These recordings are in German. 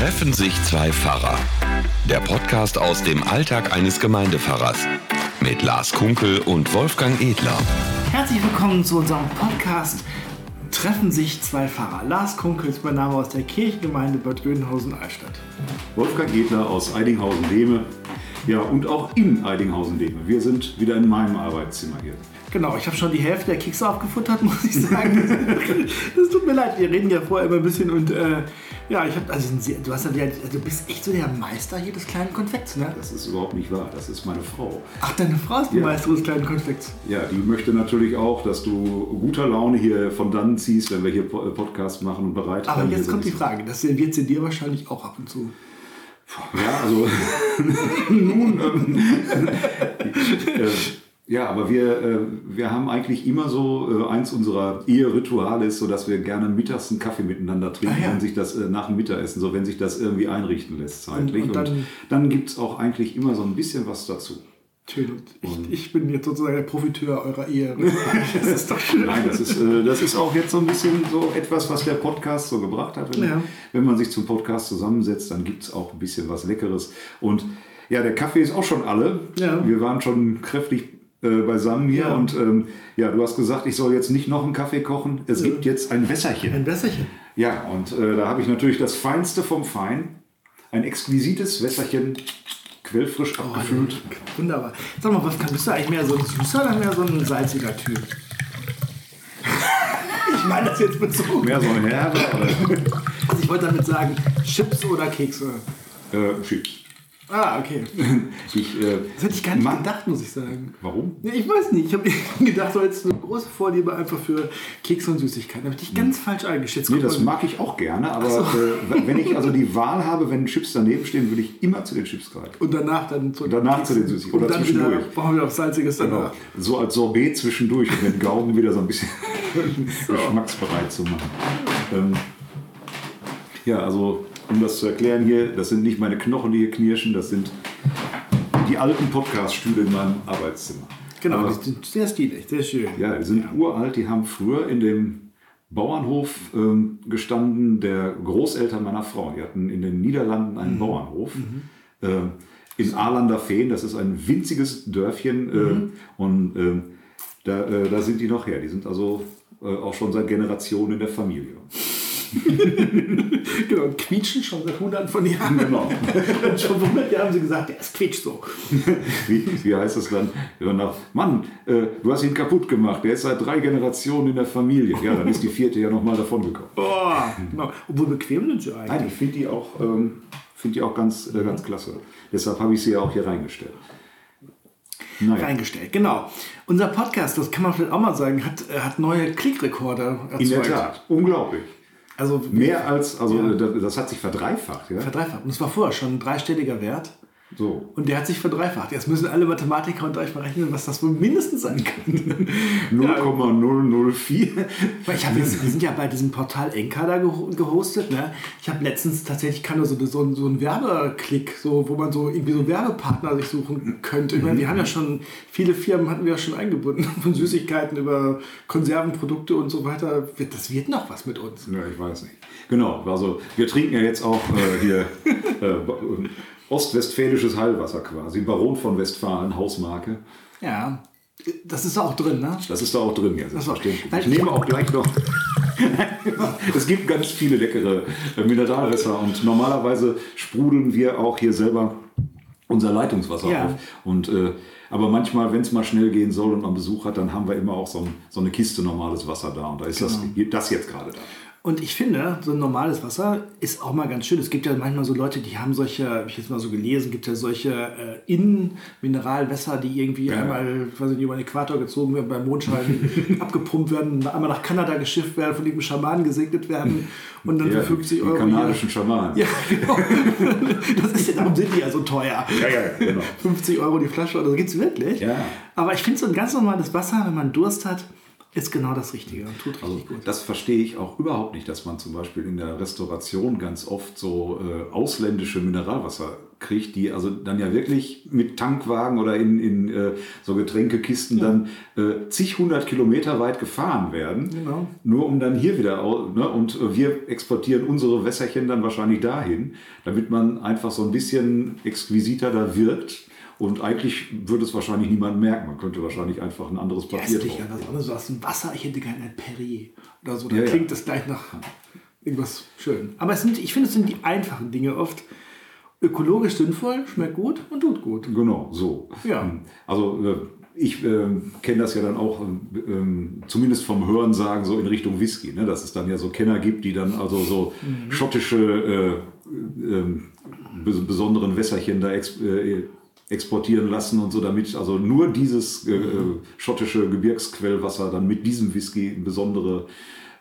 Treffen sich zwei Pfarrer. Der Podcast aus dem Alltag eines Gemeindepfarrers. Mit Lars Kunkel und Wolfgang Edler. Herzlich willkommen zu unserem Podcast Treffen sich zwei Pfarrer. Lars Kunkel ist mein Name aus der Kirchengemeinde Bad Gödenhausen-Eichstätt. Wolfgang Edler aus Eidinghausen-Lehme. Ja, und auch in Eidinghausen-Lehme. Wir sind wieder in meinem Arbeitszimmer hier. Genau, ich habe schon die Hälfte der Kekse aufgefuttert, muss ich sagen. das tut mir leid, wir reden ja vorher immer ein bisschen und äh, ja, ich habe, also du hast ja, also du bist echt so der Meister hier des kleinen Konfekts, ne? Das ist überhaupt nicht wahr, das ist meine Frau. Ach, deine Frau ist die Ja. Meisterin des kleinen Konfekts. Ja, die möchte natürlich auch, dass du guter Laune hier von dann ziehst, wenn wir hier Po- Podcast machen und bereit Aber jetzt kommt die. Frage, das serviert sie dir wahrscheinlich auch ab und zu. Ja, also nun, ähm, äh, ja, aber wir, äh, wir haben eigentlich immer so, äh, eins unserer Eherituale ist so, dass wir gerne mittags einen Kaffee miteinander trinken, Ah, ja. wenn sich das äh, nach dem Mittagessen, so wenn sich das irgendwie einrichten lässt zeitlich. Und- Und, und dann- dann, gibt es auch eigentlich immer so ein bisschen was dazu. Und ich, ich bin jetzt sozusagen der Profiteur eurer Ehe. Das ist doch schön. Nein, das ist, äh, das ist auch jetzt so ein bisschen so etwas, was der Podcast so gebracht hat. Wenn, Ja. wenn man sich zum Podcast zusammensetzt, dann gibt es auch ein bisschen was Leckeres. Und ja, der Kaffee ist auch schon alle. Ja. Wir waren schon kräftig äh, beisammen hier. Ja. Und ähm, ja, du hast gesagt, ich soll jetzt nicht noch einen Kaffee kochen. Es gibt jetzt ein Wässerchen. Ein Wässerchen. Ja, und äh, da habe ich natürlich das Feinste vom Fein. Ein exquisites Wässerchen, quellfrisch Oh, abgefüllt. Wunderbar. Sag mal, Wolfgang, bist du eigentlich mehr so ein süßer oder mehr so ein salziger Typ? ich meine das jetzt bezogen. Mehr so ein Herbe, aber Also ich wollte damit sagen, Chips oder Kekse. äh, Chips. Ah, okay. Ich, äh, Das hätte ich gar nicht mag- gedacht, muss ich sagen. Warum? Ja, ich weiß nicht. Ich habe gedacht, du hättest eine große Vorliebe einfach für Kekse und Süßigkeiten. Da habe ich dich ganz falsch eingeschätzt. Nee, das mal. mag ich auch gerne, aber äh, wenn ich also die Wahl habe, wenn Chips daneben stehen, würde ich immer zu den Chips greifen. Und danach dann zu Und danach zu den Süßigkeiten. Und Oder dann wieder, brauchen wir noch Salziges danach. Genau. So als Sorbet zwischendurch, um den Gaumen wieder so ein bisschen geschmacksbereit zu machen. Ähm, ja, also um das zu erklären hier, das sind nicht meine Knochen, die hier knirschen, das sind die alten Podcast-Stühle in meinem Arbeitszimmer. Genau, Aber- die sind sehr stilig, sehr schön. ja, die sind uralt, die haben früher in dem Bauernhof ähm, gestanden der Großeltern meiner Frau. Die hatten in den Niederlanden einen Bauernhof. Äh, in Arlander Feen, das ist ein winziges Dörfchen. Äh, und äh, da, äh, da sind die noch her. Die sind also äh, auch schon seit Generationen in der Familie. Genau, und quietschen schon seit hunderten von Jahren. Genau. Und schon vor 100 Jahren haben sie gesagt, der ist quietscht so. Wie, wie heißt es dann? Danach, Mann, äh, du hast ihn kaputt gemacht. Der ist seit drei Generationen in der Familie. Ja, dann ist die vierte ja nochmal davon gekommen. Boah, genau. Obwohl bequem sind sie eigentlich. Nein, ich finde die auch, ähm, find die auch ganz, äh, ganz klasse. Deshalb habe ich sie ja auch hier reingestellt. Naja, Reingestellt, genau. Unser Podcast, das kann man vielleicht auch mal sagen, hat, äh, hat neue Klickrekorde erzeugt. in der Tat, unglaublich. Also Mehr als, also Ja. das, das hat sich verdreifacht. Ja? verdreifacht. Und es war vorher schon ein dreistelliger Wert. So. Und der hat sich verdreifacht. Jetzt müssen alle Mathematiker unter euch mal rechnen, was das wohl mindestens sein kann. 0,004. Weil ich hab jetzt, wir sind ja bei diesem Portal Enka da geho- gehostet. Ne? Ich habe letztens tatsächlich kann so, so, so einen Werbeklick, so, wo man so irgendwie so Werbepartner sich suchen könnte. Ich meine, wir haben ja schon, viele Firmen hatten wir ja schon eingebunden, von Süßigkeiten über Konservenprodukte und so weiter. Das wird noch was mit uns. Ja, ich weiß nicht. Genau, also wir trinken ja jetzt auch äh, hier äh, ostwestfälisches Heilwasser quasi. Baron von Westfalen, Hausmarke. Ja, das ist auch drin, ne? Das ist da auch drin, ja, selbstverständlich. Weil Ich nehme auch gleich noch. es gibt ganz viele leckere äh, Mineralwässer und normalerweise sprudeln wir auch hier selber unser Leitungswasser Ja. auf. Und, äh, aber manchmal, wenn es mal schnell gehen soll und man Besuch hat, dann haben wir immer auch so, ein, so eine Kiste normales Wasser da. Und da ist das, Genau. das jetzt gerade da. Und ich finde, so ein normales Wasser ist auch mal ganz schön. Es gibt ja manchmal so Leute, die haben solche, habe ich jetzt mal so gelesen, gibt ja solche äh, Innenmineralwässer, die irgendwie Ja. einmal weiß ich nicht, über den Äquator gezogen werden, beim Mondschein abgepumpt werden, einmal nach Kanada geschifft werden, von dem Schamanen gesegnet werden und dann Ja, für 50 die Euro. kanadischen Schamanen. Ja, genau. Das ist ja, darum sind die ja so teuer. ja, ja, genau. 50 Euro die Flasche, oder so gibt es wirklich. Ja. Aber ich finde so ein ganz normales Wasser, wenn man Durst hat ist genau das Richtige und tut richtig Also gut. das verstehe ich auch überhaupt nicht, dass man zum Beispiel in der Restauration ganz oft so äh, ausländische Mineralwasser kriegt, die also dann ja wirklich mit Tankwagen oder in, in äh, so Getränkekisten dann äh, zig hundert Kilometer weit gefahren werden, Genau. nur um dann hier wieder, ne, und äh, wir exportieren unsere Wässerchen dann wahrscheinlich dahin, damit man einfach so ein bisschen exquisiter da wirkt. Und eigentlich würde es wahrscheinlich niemand merken. Man könnte wahrscheinlich einfach ein anderes Papier Hässlich, drauf. ja, das andere so aus dem Wasser, ich hätte gerne ein Perrier oder so. Dann Ja, ja. klingt das gleich nach irgendwas schön. Aber es sind, ich finde, es sind die einfachen Dinge oft ökologisch sinnvoll, schmeckt gut und tut gut. Genau, so. Ja. Also äh, ich ähm, kenne das ja dann auch ähm, zumindest vom Hören sagen so in Richtung Whisky, ne? dass es dann ja so Kenner gibt, die dann also so Mhm. schottische äh, ähm, bes- besonderen Wässerchen da äh, exportieren lassen und so, damit also nur dieses äh, äh, schottische Gebirgsquellwasser dann mit diesem Whisky in besondere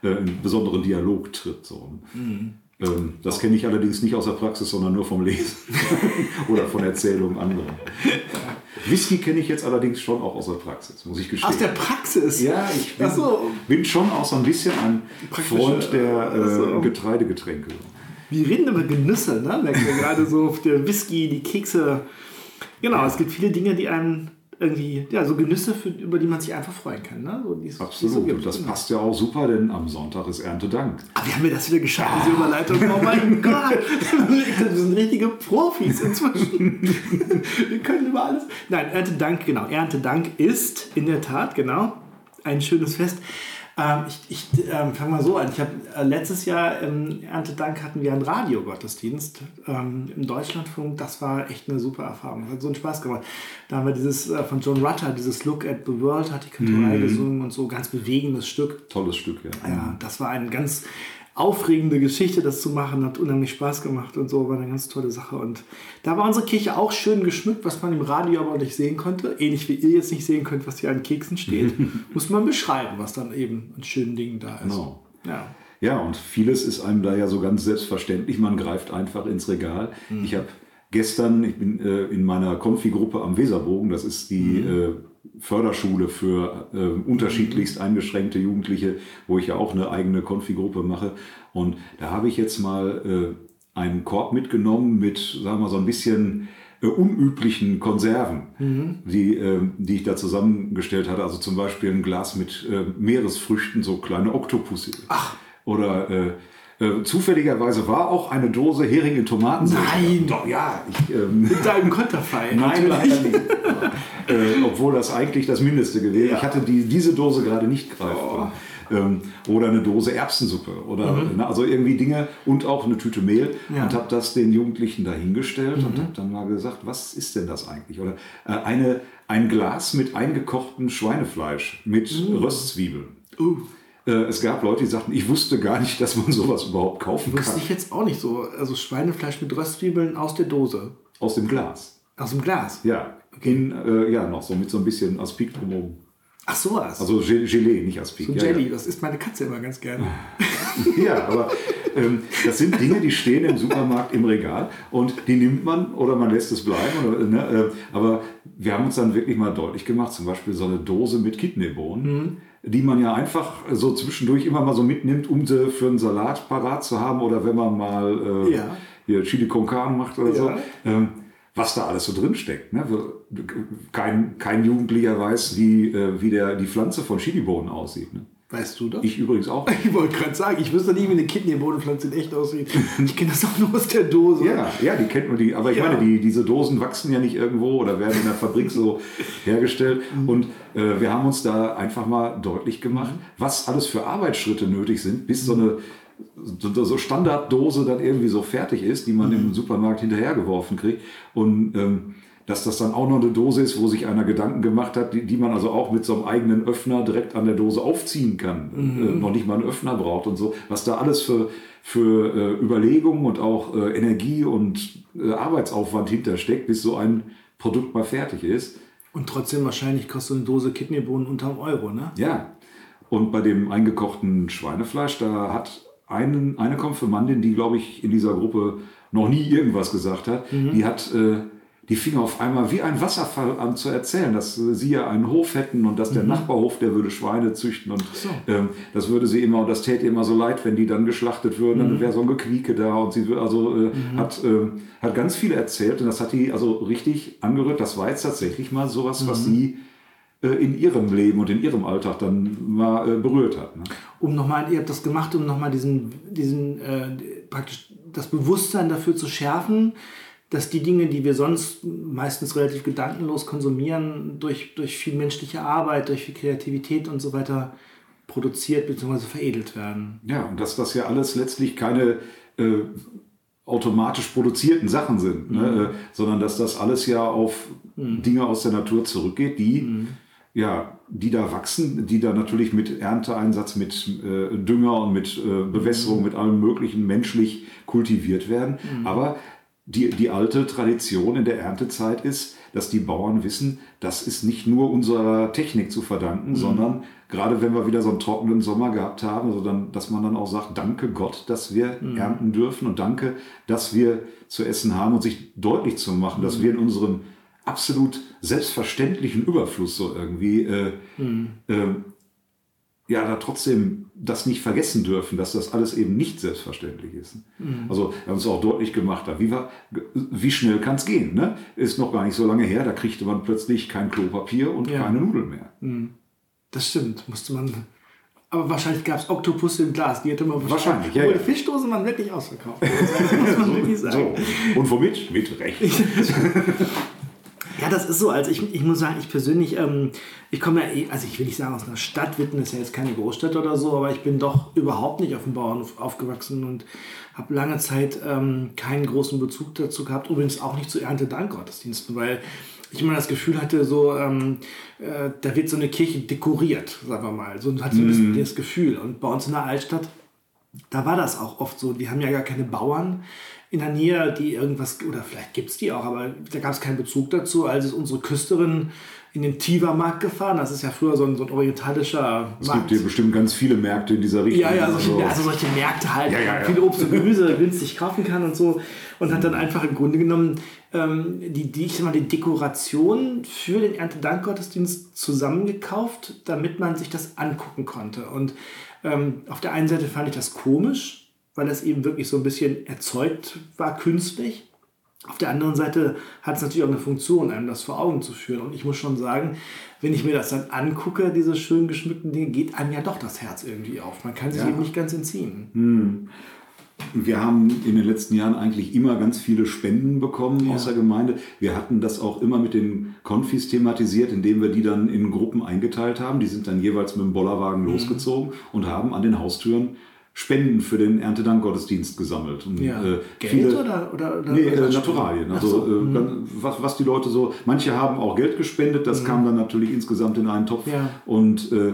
äh, in besonderen Dialog tritt. So. Mhm. Ähm, das kenne ich allerdings nicht aus der Praxis, sondern nur vom Lesen oder von Erzählungen anderer. Whisky kenne ich jetzt allerdings schon auch aus der Praxis, muss ich gestehen. Aus der Praxis. ja, ich bin, so. bin schon auch so ein bisschen ein Freund der Ach so. äh, Getreidegetränke. Wir reden über Genüsse, ne? Merken wir gerade so auf der Whisky, die Kekse. Genau, es gibt viele Dinge, die einem irgendwie, ja, so Genüsse, für, über die man sich einfach freuen kann. Ne? So, die es- die so Absolut. Und das passt ja auch super, denn am Sonntag ist Erntedank. Ah, wir haben mir das wieder geschafft, diese Überleitung. Oh mein Gott, wir sind richtige Profis inzwischen. Wir können über alles. Nein, Erntedank, genau. Erntedank ist in der Tat, genau, ein schönes Fest. Ähm, ich ich ähm, fange mal so an. Ich habe äh, letztes Jahr im Erntedank hatten wir einen Radiogottesdienst ähm, im Deutschlandfunk. Das war echt eine super Erfahrung. Hat so einen Spaß gemacht. Da haben wir dieses äh, von John Rutter, dieses Look at the World, hat die Kantorei gesungen und so ganz bewegendes Stück. Tolles Stück, ja. Ja, das war eine ganz aufregende Geschichte, das zu machen. Hat unheimlich Spaß gemacht und so. War eine ganz tolle Sache. Und da war unsere Kirche auch schön geschmückt, was man im Radio aber nicht sehen konnte. Ähnlich wie ihr jetzt nicht sehen könnt, was hier an Keksen steht. Muss man beschreiben, was dann eben an schönen Dingen da ist. Genau. Ja. Ja, und vieles ist einem da ja so ganz selbstverständlich. Man greift einfach ins Regal. Ich habe gestern, ich bin äh, in meiner Konfi-Gruppe am Weserbogen, das ist die äh, Förderschule für äh, unterschiedlichst eingeschränkte Jugendliche, wo ich ja auch eine eigene Konfi-Gruppe mache. Und da habe ich jetzt mal äh, einen Korb mitgenommen mit, sagen wir mal, so ein bisschen äh, unüblichen Konserven, die, äh, die ich da zusammengestellt hatte. Also zum Beispiel ein Glas mit äh, Meeresfrüchten, so kleine Oktopusse. Ach. Oder äh, äh, zufälligerweise war auch eine Dose Hering in Tomaten. Nein! Doch, ja. Ich, ähm, Mit deinem Konterfei. Nein, leider nicht. Äh, obwohl das eigentlich das Mindeste gewesen Ich hatte die, diese Dose gerade nicht greifbar. Ähm, oder eine Dose Erbsensuppe oder ne, also irgendwie Dinge und auch eine Tüte Mehl Ja. und habe das den Jugendlichen dahingestellt und habe dann mal gesagt, was ist denn das eigentlich? Oder äh, eine, ein Glas mit eingekochtem Schweinefleisch mit Röstzwiebeln. Uh, Äh, es gab Leute, die sagten, ich wusste gar nicht, dass man sowas überhaupt kaufen wusste kann. ich jetzt auch nicht so. Also Schweinefleisch mit Röstzwiebeln aus der Dose. Aus dem Glas. Aus dem Glas. Ja, in, äh, ja, noch so mit so ein bisschen Aspik drumherum. Ach sowas. Also Ge- Gelee, nicht Aspik. so ja, Jelly, das isst meine Katze immer ganz gerne. Ja, ja aber ähm, das sind Dinge, die stehen im Supermarkt im Regal und die nimmt man oder man lässt es bleiben. Oder, ne, äh, aber wir haben uns dann wirklich mal deutlich gemacht, zum Beispiel so eine Dose mit Kidneybohnen, die man ja einfach so zwischendurch immer mal so mitnimmt, um sie für einen Salat parat zu haben oder wenn man mal äh, Ja. hier Chili con Carne macht oder so. Ja. Ähm, was da alles so drin steckt. Ne? Kein, kein Jugendlicher weiß, wie, äh, wie der, die Pflanze von Chilibohnen aussieht. Ne? Weißt du das? Ich übrigens auch. Ich wollte gerade sagen, ich wüsste nicht, wie eine Kidneybohnenpflanze in echt aussieht. Ich kenne das auch nur aus der Dose. Ja, ja, die kennt man die. Aber ich Ja. meine, die, diese Dosen wachsen ja nicht irgendwo oder werden in der Fabrik so hergestellt. Und äh, wir haben uns da einfach mal deutlich gemacht, was alles für Arbeitsschritte nötig sind, bis so eine so, Standarddose dann irgendwie so fertig ist, die man im Supermarkt hinterhergeworfen kriegt. Und ähm, dass das dann auch noch eine Dose ist, wo sich einer Gedanken gemacht hat, die, die man also auch mit so einem eigenen Öffner direkt an der Dose aufziehen kann. Äh, noch nicht mal einen Öffner braucht und so. Was da alles für, für äh, Überlegungen und auch äh, Energie und äh, Arbeitsaufwand hintersteckt, bis so ein Produkt mal fertig ist. Und trotzdem wahrscheinlich kostet so eine Dose Kidneybohnen unter einem Euro, ne? Ja. Und bei dem eingekochten Schweinefleisch, da hat einen, eine Konfirmandin, die, glaube ich, in dieser Gruppe noch nie irgendwas gesagt hat, die hat, äh, die fing auf einmal wie ein Wasserfall an zu erzählen, dass äh, sie ja einen Hof hätten und dass der Mhm. Nachbarhof, der würde Schweine züchten und ähm, das würde sie immer und das täte ihr immer so leid, wenn die dann geschlachtet würden, Mhm. dann wäre so ein Gequieke da und sie also äh, hat, äh, hat ganz viel erzählt und das hat die also richtig angerührt. Das war jetzt tatsächlich mal sowas, was Mhm. sie in ihrem Leben und in ihrem Alltag dann mal äh, berührt hat. Ne? um nochmal, ihr habt das gemacht, um nochmal diesen, diesen äh, praktisch das Bewusstsein dafür zu schärfen, dass die Dinge, die wir sonst meistens relativ gedankenlos konsumieren, durch, durch viel menschliche Arbeit, durch viel Kreativität und so weiter produziert bzw. veredelt werden. Ja, und dass das ja alles letztlich keine äh, automatisch produzierten Sachen sind, ne? äh, sondern dass das alles ja auf Dinge aus der Natur zurückgeht, die ja, die da wachsen, die da natürlich mit Ernteeinsatz, mit äh, Dünger und mit äh, Bewässerung, mit allem Möglichen menschlich kultiviert werden. Aber die, die alte Tradition in der Erntezeit ist, dass die Bauern wissen, das ist nicht nur unserer Technik zu verdanken, sondern gerade wenn wir wieder so einen trockenen Sommer gehabt haben, also dann, dass man dann auch sagt, danke Gott, dass wir ernten dürfen und danke, dass wir zu essen haben und sich deutlich zu machen, dass wir in unserem absolut selbstverständlichen Überfluss so irgendwie äh, äh, ja da trotzdem das nicht vergessen dürfen, dass das alles eben nicht selbstverständlich ist. Also wir haben es auch deutlich gemacht, da, wie, war, wie schnell kann es gehen? Ne? Ist noch gar nicht so lange her, da kriegte man plötzlich kein Klopapier und Ja. keine Nudeln mehr. Das stimmt, musste man. Aber wahrscheinlich gab es Oktopusse im Glas, die hätte man Wahrscheinlich, ja, ja. Fischdosen waren wirklich ausverkauft. Das muss man wirklich sagen. So. Und womit? Mit Recht. Ja, das ist so. Also ich, ich muss sagen, ich persönlich, ähm, ich komme ja eh, also ich will nicht sagen aus einer Stadt, Witten ist ja jetzt keine Großstadt oder so, aber ich bin doch überhaupt nicht auf dem Bauernhof aufgewachsen und habe lange Zeit ähm, keinen großen Bezug dazu gehabt. Übrigens auch nicht zu Erntedankgottesdiensten, weil ich immer das Gefühl hatte, so ähm, äh, da wird so eine Kirche dekoriert, sagen wir mal. So hat so ein bisschen das Gefühl. Und bei uns in der Altstadt da war das auch oft so. Die haben ja gar keine Bauern in der Nähe, die irgendwas, oder vielleicht gibt es die auch, aber da gab es keinen Bezug dazu. Also ist unsere Küsterin in den Tiva-Markt gefahren. Das ist ja früher so ein, so ein orientalischer Es Markt. gibt hier bestimmt ganz viele Märkte in dieser Richtung. Ja, ja, solche, Also- also solche Märkte halt, Ja, ja, ja. viel Obst und Gemüse günstig kaufen kann und so. Und hat dann einfach im Grunde genommen ähm, die, die, ich sag mal, die Dekoration für den Erntedankgottesdienst zusammengekauft, damit man sich das angucken konnte. Und ähm, auf der einen Seite fand ich das komisch, weil das eben wirklich so ein bisschen erzeugt war, künstlich. Auf der anderen Seite hat es natürlich auch eine Funktion, einem das vor Augen zu führen. Und ich muss schon sagen, wenn ich mir das dann angucke, diese schön geschmückten Dinge, geht einem ja doch das Herz irgendwie auf. Man kann sich Ja. eben nicht ganz entziehen. Wir haben in den letzten Jahren eigentlich immer ganz viele Spenden bekommen aus der Gemeinde. Wir hatten das auch immer mit den Konfis thematisiert, indem wir die dann in Gruppen eingeteilt haben. Die sind dann jeweils mit dem Bollerwagen Mhm. losgezogen und haben an den Haustüren Spenden für den Erntedankgottesdienst gesammelt. Und, Ja. äh, Geld viele- oder, oder, oder Nee, äh, Naturalien. Also so. mhm. äh, dann, was, was die Leute so, manche haben auch Geld gespendet, das kam dann natürlich insgesamt in einen Topf. Ja. Und äh,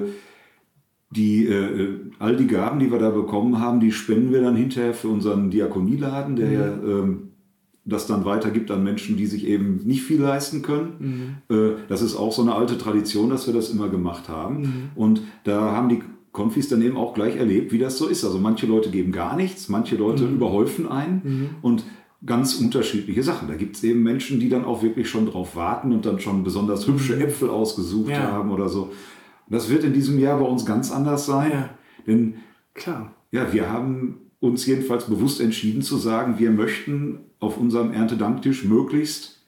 die, äh, all die Gaben, die wir da bekommen haben, die spenden wir dann hinterher für unseren Diakonieladen, der ja ähm, das dann weitergibt an Menschen, die sich eben nicht viel leisten können. Äh, das ist auch so eine alte Tradition, dass wir das immer gemacht haben. Und da haben die Konfis dann eben auch gleich erlebt, wie das so ist. Also manche Leute geben gar nichts, manche Leute überhäufen ein und ganz unterschiedliche Sachen. Da gibt es eben Menschen, die dann auch wirklich schon drauf warten und dann schon besonders hübsche Äpfel ausgesucht Ja. haben oder so. Das wird in diesem Jahr bei uns ganz anders sein, Ja. denn Klar. ja, wir haben uns jedenfalls bewusst entschieden zu sagen, wir möchten auf unserem Erntedanktisch möglichst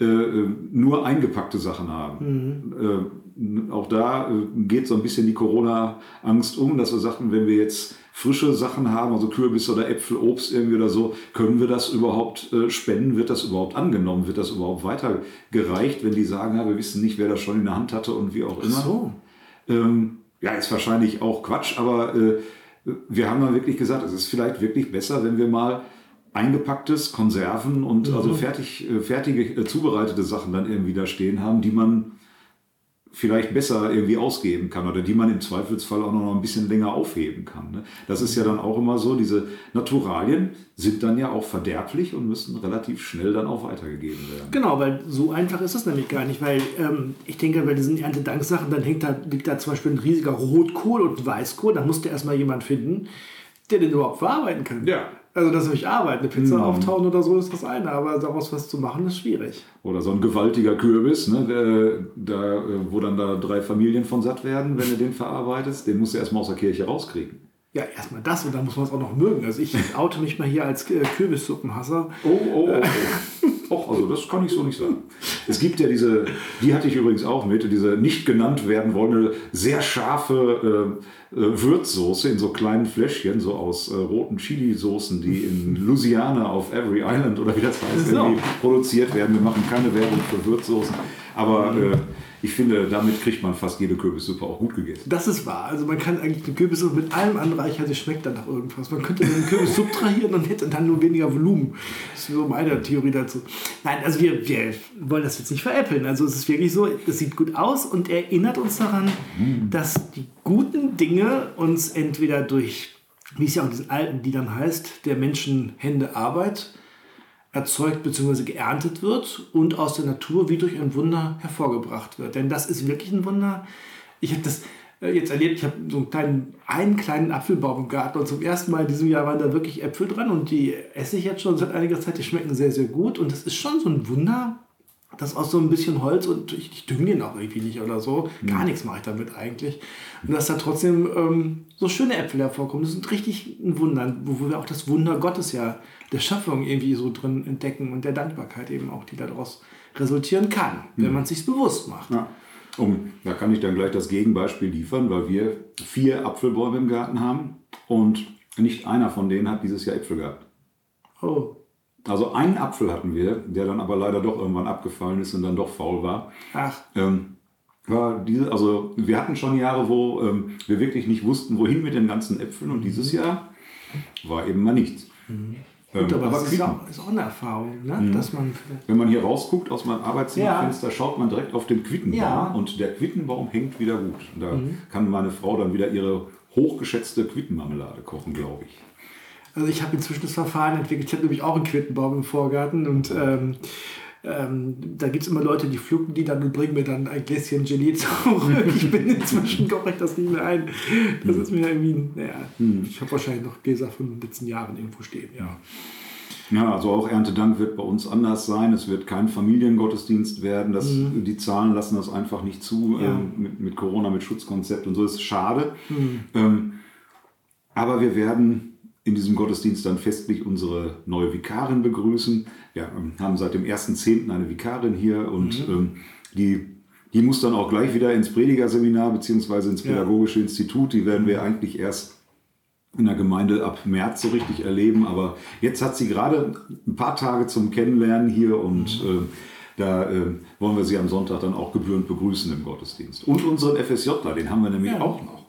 äh, äh, nur eingepackte Sachen haben. Äh, auch da äh, geht so ein bisschen die Corona-Angst um, dass wir sagten, wenn wir jetzt frische Sachen haben, also Kürbis oder Äpfel, Obst irgendwie oder so, können wir das überhaupt äh, spenden? Wird das überhaupt angenommen? Wird das überhaupt weitergereicht, wenn die sagen, ja, wir wissen nicht, wer das schon in der Hand hatte und wie auch immer? So. Ähm, ja, ist wahrscheinlich auch Quatsch, aber äh, wir haben mal wirklich gesagt, es ist vielleicht wirklich besser, wenn wir mal eingepacktes Konserven und also fertig, äh, fertige äh, zubereitete Sachen dann irgendwie da stehen haben, die man vielleicht besser irgendwie ausgeben kann oder die man im Zweifelsfall auch noch ein bisschen länger aufheben kann. Ne? Das ist ja dann auch immer so, diese Naturalien sind dann ja auch verderblich und müssen relativ schnell dann auch weitergegeben werden. Genau, weil so einfach ist das nämlich gar nicht, weil ähm, ich denke, bei diesen Erntedanksachen, dann hängt da, liegt da zum Beispiel ein riesiger Rotkohl und ein Weißkohl, da musste erstmal jemand finden, der den überhaupt verarbeiten kann. Ja. Also, dass durch Arbeit eine Pizza auftauen oder so ist das eine, aber daraus was zu machen ist schwierig. Oder so ein gewaltiger Kürbis, ne, der, da, äh, wo dann da drei Familien von satt werden, wenn du den verarbeitest. Den musst du erstmal aus der Kirche rauskriegen. Ja, erstmal das und dann muss man es auch noch mögen. Also ich oute mich mal hier als äh, Kürbissuppenhasser. Oh, oh, oh. Och, also das kann ich so nicht sagen. Es gibt ja diese, die hatte ich übrigens auch mit, diese nicht genannt werden wollende, sehr scharfe äh, äh, Würzsoße in so kleinen Fläschchen, so aus äh, roten Chili-Soßen, die in Louisiana auf Every Island oder wie das heißt, So. produziert werden. Wir machen keine Werbung für Würzsoßen, aber äh, ich finde, damit kriegt man fast jede Kürbissuppe auch gut gegessen. Das ist wahr. Also man kann eigentlich eine Kürbissuppe mit allem anreichern, sie schmeckt dann nach irgendwas. Man könnte den Kürbis subtrahieren und hätte dann nur weniger Volumen. Das ist so meine Theorie dazu. Nein, also wir, wir wollen das jetzt nicht veräppeln. Also es ist wirklich so, es sieht gut aus und erinnert uns daran, dass die guten Dinge uns entweder durch, wie es ja auch in diesen alten Liedern heißt, der Menschen Hände Arbeit erzeugt bzw. geerntet wird und aus der Natur wie durch ein Wunder hervorgebracht wird. Denn das ist wirklich ein Wunder. Ich habe das äh, jetzt erlebt, ich habe so einen kleinen, einen kleinen Apfelbaum im Garten und zum ersten Mal in diesem Jahr waren da wirklich Äpfel dran und die esse ich jetzt schon seit einiger Zeit. Die schmecken sehr, sehr gut und das ist schon so ein Wunder, dass aus so ein bisschen Holz und ich, ich dünge den auch irgendwie nicht oder so. Gar nichts mache ich damit eigentlich. Und dass da trotzdem ähm, so schöne Äpfel hervorkommen. Das sind richtig ein Wunder, wo, wir auch das Wunder Gottes ja der Schöpfung irgendwie so drin entdecken und der Dankbarkeit eben auch, die daraus resultieren kann, wenn man es sich bewusst macht. Ja. Um, da kann ich dann gleich das Gegenbeispiel liefern, weil wir vier Apfelbäume im Garten haben und nicht einer von denen hat dieses Jahr Äpfel gehabt. Oh, Also einen Apfel hatten wir, der dann aber leider doch irgendwann abgefallen ist und dann doch faul war. ach, Ähm, war diese, also wir hatten schon Jahre, wo ähm, wir wirklich nicht wussten, wohin mit den ganzen Äpfeln und dieses Jahr war eben mal nichts. Ähm, gut, aber, das ist auch, ist auch eine Erfahrung, ne? dass man Wenn man hier rausguckt aus meinem Arbeitszimmerfenster, schaut man direkt auf den Quittenbaum Ja. Mhm. und der Quittenbaum hängt wieder gut. Da kann meine Frau dann wieder ihre hochgeschätzte Quittenmarmelade kochen, glaube ich. Also ich habe inzwischen das Verfahren entwickelt. Ich habe nämlich auch einen Quittenbaum im Vorgarten und ähm, ähm, da gibt es immer Leute, die pflücken die dann und bringen mir dann ein Gläschen Gelee zurück. Ich bin inzwischen koche ich das nicht mehr ein. Das ist mir irgendwie, naja, ich habe wahrscheinlich noch Gläser von den letzten Jahren irgendwo stehen, ja. Ja, also auch Erntedank wird bei uns anders sein. Es wird kein Familiengottesdienst werden. Das, Die Zahlen lassen das einfach nicht zu Mhm. Ja. ähm, mit, mit Corona, mit Schutzkonzept und so. Das ist schade. Mhm. Ähm, aber wir werden in diesem Gottesdienst dann festlich unsere neue Vikarin begrüßen. Wir ähm, haben seit dem 1.10. eine Vikarin hier und Mhm. ähm, die, die muss dann auch gleich wieder ins Predigerseminar bzw. ins Ja. Pädagogische Institut. Die werden wir eigentlich erst in der Gemeinde ab März so richtig erleben. Aber jetzt hat sie gerade ein paar Tage zum Kennenlernen hier und äh, da äh, wollen wir sie am Sonntag dann auch gebührend begrüßen im Gottesdienst. Und unseren FSJler, den haben wir nämlich Ja. auch noch.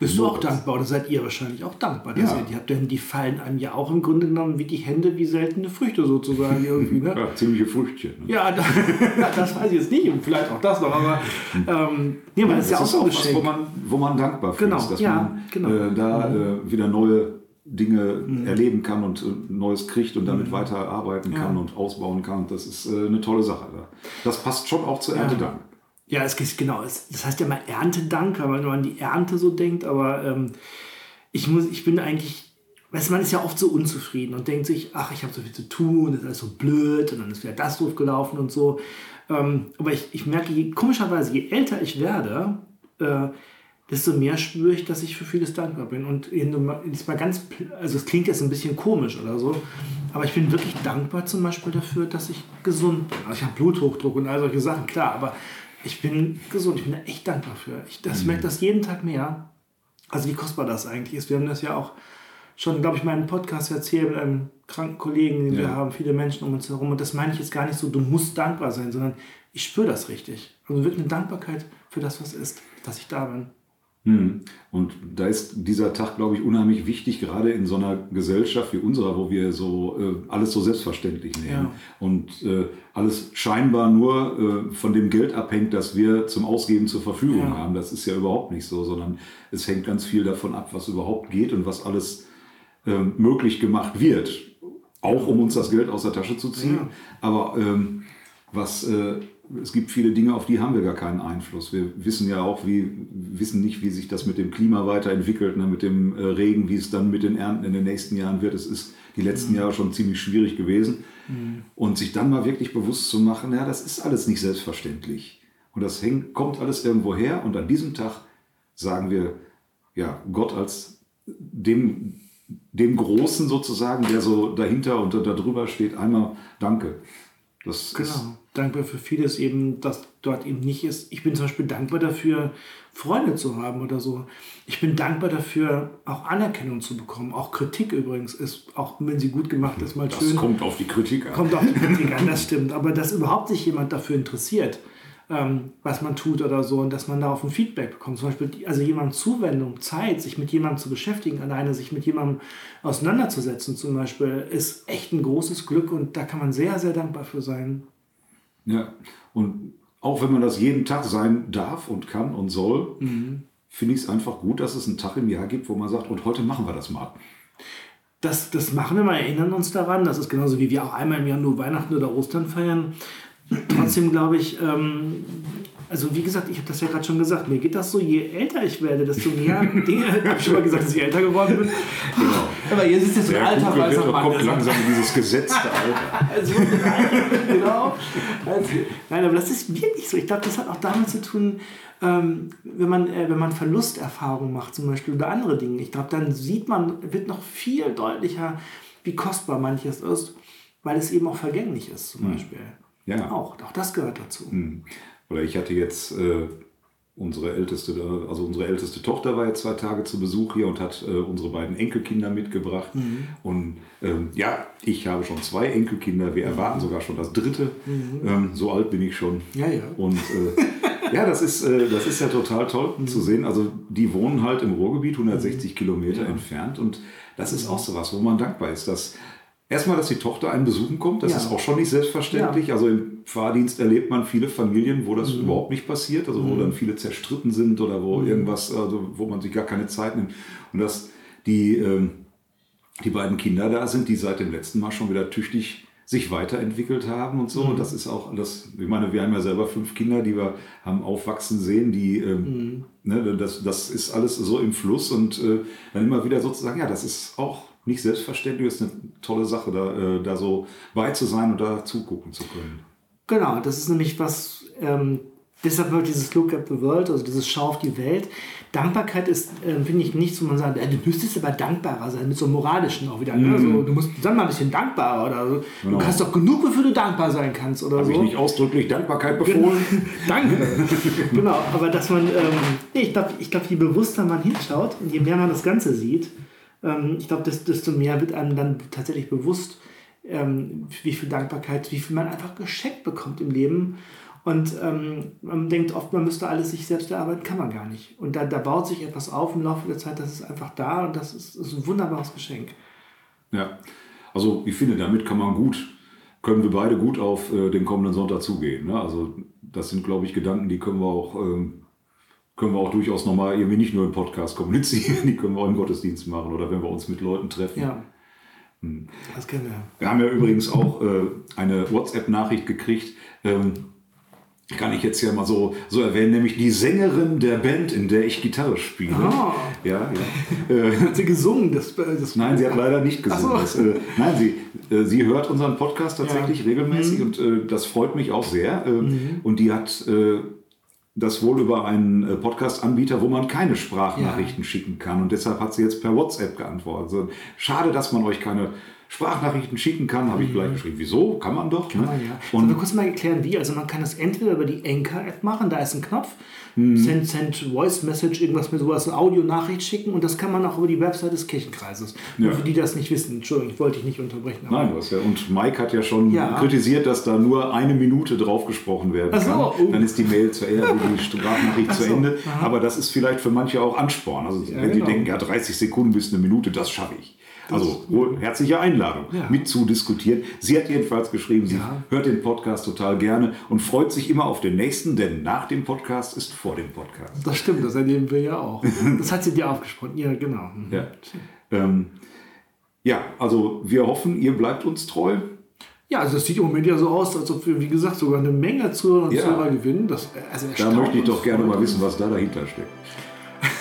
Bist du auch dankbar oder seid ihr wahrscheinlich auch dankbar? Dass Ja. ihr die habt, denn die fallen einem ja auch im Grunde genommen wie die Hände, wie seltene Früchte sozusagen irgendwie. Ne? Ja, ziemliche Früchtchen. Ne? Ja, da, das weiß ich jetzt nicht und vielleicht auch das noch, aber ähm, nee, man ist ja auch so ein was, Geschenk. wo man, wo man dankbar für Genau, ist, dass ja, man genau. äh, da äh, wieder neue Dinge Mhm. erleben kann und äh, Neues kriegt und damit weiter arbeiten kann und ausbauen kann. Das ist äh, eine tolle Sache. Das passt schon auch zur Erntedank. Ja, es geht genau. Es, das heißt ja mal Erntedank, wenn man an die Ernte so denkt, aber ähm, ich, muss, ich bin eigentlich, weißt man ist ja oft so unzufrieden und denkt sich, ach, ich habe so viel zu tun, das ist alles so blöd und dann ist wieder das doof gelaufen und so. Ähm, aber ich, ich merke, je, komischerweise, je älter ich werde, äh, desto mehr spüre ich, dass ich für vieles dankbar bin. Und jetzt mal ganz, also es klingt jetzt ein bisschen komisch oder so, aber ich bin wirklich dankbar zum Beispiel dafür, dass ich gesund bin. Also ich habe Bluthochdruck und all solche Sachen, klar, aber ich bin gesund, ich bin da echt dankbar für. Ich das merke das jeden Tag mehr. Also wie kostbar das eigentlich ist. Wir haben das ja auch schon, glaube ich, mal in einem Podcast erzählt mit einem kranken Kollegen, den wir Ja. haben, viele Menschen um uns herum. Und das meine ich jetzt gar nicht so, du musst dankbar sein, sondern ich spüre das richtig. Also wirklich eine Dankbarkeit für das, was ist, dass ich da bin. Hm. Und da ist dieser Tag, glaube ich, unheimlich wichtig, gerade in so einer Gesellschaft wie unserer, wo wir so äh, alles so selbstverständlich nehmen Ja. und äh, alles scheinbar nur äh, von dem Geld abhängt, das wir zum Ausgeben zur Verfügung Ja. haben. Das ist ja überhaupt nicht so, sondern es hängt ganz viel davon ab, was überhaupt geht und was alles ähm, möglich gemacht wird. Auch um uns das Geld aus der Tasche zu ziehen, Ja. aber ähm, was, äh, es gibt viele Dinge, auf die haben wir gar keinen Einfluss. Wir wissen ja auch, wie, wissen nicht, wie sich das mit dem Klima weiterentwickelt, ne, mit dem äh, Regen, wie es dann mit den Ernten in den nächsten Jahren wird. Es ist die letzten mhm. Jahre schon ziemlich schwierig gewesen. Mhm. Und sich dann mal wirklich bewusst zu machen, ja, das ist alles nicht selbstverständlich. Und das hängt, kommt alles irgendwo her. Und an diesem Tag sagen wir, ja, Gott als dem, dem Großen sozusagen, der so dahinter und darüber steht, einmal Danke. Das genau. Dankbar für vieles eben, das dort eben nicht ist. Ich bin zum Beispiel dankbar dafür, Freunde zu haben oder so. Ich bin dankbar dafür, auch Anerkennung zu bekommen. Auch Kritik übrigens ist, auch wenn sie gut gemacht ist, mal das schön. Das kommt auf die Kritik an. Kommt auf die Kritik an, das stimmt. Aber dass überhaupt sich jemand dafür interessiert, ähm, was man tut oder so und dass man darauf ein Feedback bekommt. Zum Beispiel, also jemandem Zuwendung, Zeit, sich mit jemandem zu beschäftigen, alleine sich mit jemandem auseinanderzusetzen zum Beispiel, ist echt ein großes Glück und da kann man sehr, sehr dankbar für sein. Ja, und auch wenn man das jeden Tag sein darf und kann und soll, mhm. finde ich es einfach gut, dass es einen Tag im Jahr gibt, wo man sagt, und heute machen wir das mal. Das, das machen wir mal, erinnern uns daran. Das ist genauso wie wir auch einmal im Jahr nur Weihnachten oder Ostern feiern. Trotzdem glaube ich, ähm, also wie gesagt, ich habe das ja gerade schon gesagt, mir geht das so, je älter ich werde, desto mehr Dinge, habe ich schon mal gesagt, dass ich älter geworden bin. Genau. Aber jetzt ist jetzt so ein Alter, weil es kommt langsam dieses gesetzte Alter. also, genau. Also, nein, aber das ist wirklich so. Ich glaube, das hat auch damit zu tun, ähm, wenn, man, äh, wenn man Verlusterfahrungen macht zum Beispiel oder andere Dinge. Ich glaube, dann sieht man, wird noch viel deutlicher, wie kostbar manches ist, weil es eben auch vergänglich ist zum hm. Beispiel. Ja. Auch, auch das gehört dazu. Hm. Oder ich hatte jetzt äh, unsere älteste, also unsere älteste Tochter war jetzt zwei Tage zu Besuch hier und hat äh, unsere beiden Enkelkinder mitgebracht. Mhm. Und ähm, ja, ich habe schon zwei Enkelkinder. Wir erwarten sogar schon das dritte. Mhm. Ähm, so alt bin ich schon. Ja, ja. Und äh, ja, das ist, äh, das ist ja total toll mhm. zu sehen. Also die wohnen halt im Ruhrgebiet, 160 Kilometer ja. entfernt. Und das ist auch so was, wo man dankbar ist, dass Erstmal, dass die Tochter einen besuchen kommt, das ja. ist auch schon nicht selbstverständlich. Ja. Also im Fahrdienst erlebt man viele Familien, wo das mhm. überhaupt nicht passiert, also wo mhm. dann viele zerstritten sind oder wo mhm. irgendwas, also wo man sich gar keine Zeit nimmt. Und dass die, ähm, die beiden Kinder da sind, die seit dem letzten Mal schon wieder tüchtig sich weiterentwickelt haben und so. Und mhm. das ist auch, das, ich meine, wir haben ja selber fünf Kinder, die wir haben aufwachsen sehen, die, ähm, mhm. ne, das, das ist alles so im Fluss und äh, dann immer wieder sozusagen, ja, das ist auch nicht selbstverständlich ist, eine tolle Sache, da, äh, da so bei zu sein und da zugucken zu können. Genau, das ist nämlich was, ähm, deshalb wird dieses Look at the World, also dieses Schau auf die Welt. Dankbarkeit ist, äh, finde ich, nichts, wo man sagt, äh, du müsstest aber dankbarer sein, mit so moralischen auch wieder. Ne? Mhm. Du musst dann mal ein bisschen dankbarer oder so. Genau. Du hast doch genug, wofür du dankbar sein kannst oder Hab so. ich nicht ausdrücklich Dankbarkeit befohlen? Danke. genau, aber dass man, ähm, ich glaube, ich glaub, je bewusster man hinschaut und je mehr man das Ganze sieht, ähm, ich glaube, desto mehr wird einem dann tatsächlich bewusst, ähm, wie viel Dankbarkeit, wie viel man einfach geschenkt bekommt im Leben. Und ähm, man denkt oft, man müsste alles sich selbst erarbeiten, kann man gar nicht. Und da, da baut sich etwas auf im Laufe der Zeit, das ist einfach da und das ist, ist ein wunderbares Geschenk. Ja, also ich finde, damit kann man gut, können wir beide gut auf äh, den kommenden Sonntag zugehen. Ne? Also das sind, glaube ich, Gedanken, die können wir auch ähm, können wir auch durchaus nochmal irgendwie nicht nur im Podcast kommunizieren, die können wir auch im Gottesdienst machen oder wenn wir uns mit Leuten treffen. Ja. Hm. Das kennen wir. Wir haben ja übrigens auch äh, eine WhatsApp-Nachricht gekriegt. Ähm, kann ich jetzt ja mal so, so erwähnen, nämlich die Sängerin der Band, in der ich Gitarre spiele. Ah. Ja, ja. Äh, hat sie gesungen? Das, das nein, sie hat leider nicht gesungen. So. Das, äh, nein, sie, äh, sie hört unseren Podcast tatsächlich ja. regelmäßig mhm. und äh, das freut mich auch sehr. Äh, mhm. Und die hat äh, das wohl über einen äh, Podcast-Anbieter, wo man keine Sprachnachrichten ja. schicken kann. Und deshalb hat sie jetzt per WhatsApp geantwortet. Also, schade, dass man euch keine Sprachnachrichten schicken kann, habe ich gleich geschrieben. Wieso? Kann man doch. Kann ne? man, ja. Und Sollen wir kurz mal erklären, wie? Also man kann das entweder über die Anchor-App machen, da ist ein Knopf, hm. send, send Voice Message, irgendwas mit sowas, eine Audio-Nachricht schicken und das kann man auch über die Website des Kirchenkreises. Ja. für die das nicht wissen, Entschuldigung, ich wollte dich nicht unterbrechen. Nein, was ja, und Mike hat ja schon ja. kritisiert, dass da nur eine Minute drauf gesprochen werden so, kann. Oh. Dann ist die Mail zu Ende, die Sprachnachricht so, zu Ende. Aha. Aber das ist vielleicht für manche auch Ansporn. Also wenn genau. die denken, ja 30 Sekunden bis eine Minute, das schaffe ich. Also herzliche Einladung, ja. mitzudiskutieren. Sie hat jedenfalls geschrieben, sie ja. hört den Podcast total gerne und freut sich immer auf den nächsten, denn nach dem Podcast ist vor dem Podcast. Das stimmt, das erleben wir ja auch. Das hat sie dir aufgesprochen, ja genau. Ja. Ähm, ja, also wir hoffen, ihr bleibt uns treu. Ja, also das sieht im Moment ja so aus, als ob wir, wie gesagt, sogar eine Menge Zuhörer und Ja. Zuhörer gewinnen. Das, also Da möchte ich doch gerne mal wissen, was da dahinter steckt.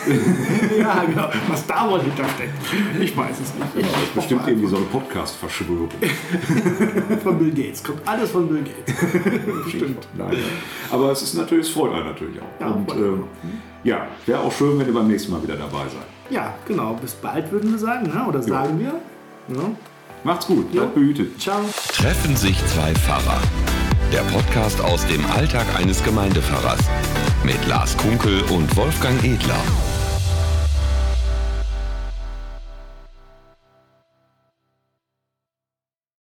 Ja, genau. Was da wohl hintersteckt. Ich weiß es nicht. Ich, ich Bestimmt hoffe irgendwie so eine Podcast-Verschwörung. einfach von Bill Gates. Kommt alles von Bill Gates. Stimmt. Nein. Aber es ist natürlich, es freut einen natürlich auch. Ja, Und ähm, ja, wäre auch schön, wenn ihr beim nächsten Mal wieder dabei seid. Ja, genau. Bis bald würden wir sagen, ne? oder sagen wir. Ne? Macht's gut, bleibt behütet. Ciao. Treffen sich zwei Pfarrer. Der Podcast aus dem Alltag eines Gemeindepfarrers. Mit Lars Kunkel und Wolfgang Edler.